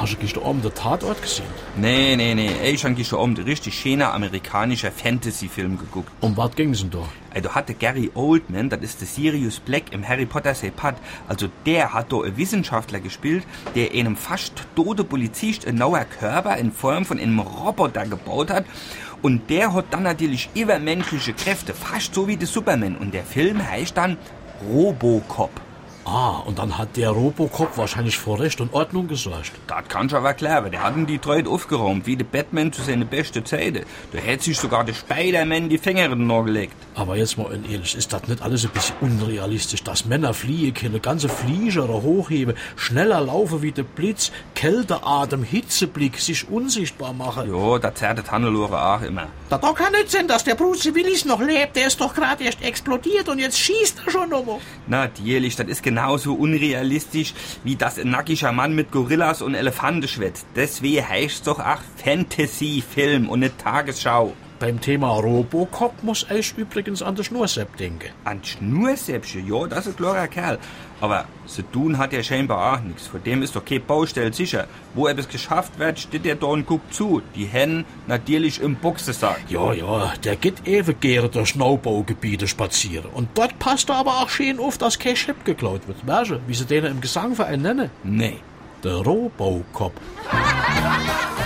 Hast du gestern Abend den Tatort gesehen? Nee, nee, nee. Ich habe gestern Abend einen richtig schöner amerikanischer Fantasy-Film geguckt. Um was ging's denn da? Also hatte Gary Oldman, das ist der Sirius Black im Harry Potter Sepat, also der hat da einen Wissenschaftler gespielt, der einem fast tote Polizist einen neuen Körper in Form von einem Roboter gebaut hat. Und der hat dann natürlich übermenschliche Kräfte, fast so wie der Superman. Und der Film heißt dann Robocop. Ah, und dann hat der Robocop wahrscheinlich vor Recht und Ordnung gesorgt. Das kannst du aber klar, der hat in Detroit aufgeräumt, wie der Batman zu seiner besten Zeit. Da hätte sich sogar der Spider-Man die Finger in den gelegt. Aber jetzt mal ehrlich, ist das nicht alles ein bisschen unrealistisch, dass Männer fliehen können, ganze Flieger hochheben, schneller laufen wie der Blitz, Kälteatem, Hitzeblick, sich unsichtbar machen? Ja, das zerrt der Hannelore auch immer. Da doch kann nicht sein, dass der Bruce Willis noch lebt. Der ist doch gerade erst explodiert und jetzt schießt er schon nochmal. Natürlich, das ist genauso unrealistisch, wie das ein nackiger Mann mit Gorillas und Elefanten schwätzt. Deswegen heißt doch auch Fantasy-Film und nicht Tagesschau. Beim Thema Robocop muss ich übrigens an den Schnursepp denken. An Schnursäppchen, ja, das ist ein klarer Kerl. Aber zu tun hat er scheinbar auch nichts. Vor dem ist doch keine Baustelle sicher. Wo etwas geschafft wird, steht er da und guckt zu. Die Hennen natürlich im Boxensack. Ja, ja, der geht ewig gerne durch Neubaugebiete spazieren. Und dort passt er aber auch schön auf, dass kein Chip geklaut wird. Weißt du, wie sie den im Gesangverein nennen? Nee. Der Robocop.